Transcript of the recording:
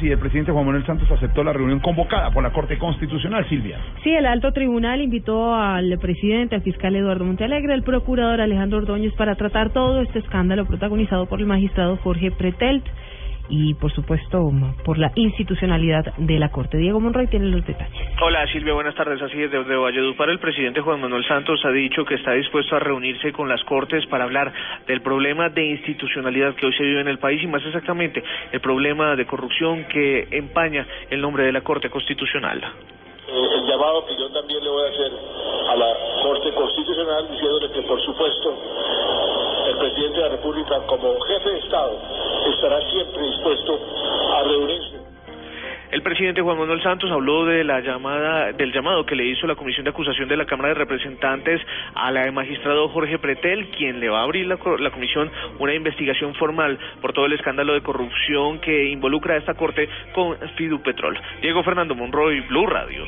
Sí, el presidente Juan Manuel Santos aceptó la reunión convocada por la Corte Constitucional, Silvia. Sí, el alto tribunal invitó al presidente, al fiscal Eduardo Montealegre, al procurador Alejandro Ordóñez para tratar todo este escándalo protagonizado por el magistrado Jorge Pretelt y, por supuesto, por la institucionalidad de la Corte. Diego Monroy tiene los detalles. Hola Silvia, buenas tardes. Así es, desde Valledupar el presidente Juan Manuel Santos ha dicho que está dispuesto a reunirse con las Cortes para hablar del problema de institucionalidad que hoy se vive en el país y más exactamente el problema de corrupción que empaña el nombre de la Corte Constitucional. Eh, el llamado que yo también le voy a hacer a la Corte Constitucional diciéndole que por supuesto el presidente de la República como jefe de Estado estará siempre dispuesto presidente Juan Manuel Santos habló de la llamada, del llamado que le hizo la Comisión de Acusación de la Cámara de Representantes a la magistrado Jorge Pretel, quien le va a abrir la, la comisión una investigación formal por todo el escándalo de corrupción que involucra a esta corte con Fidupetrol. Diego Fernando Monroy, Blue Radio.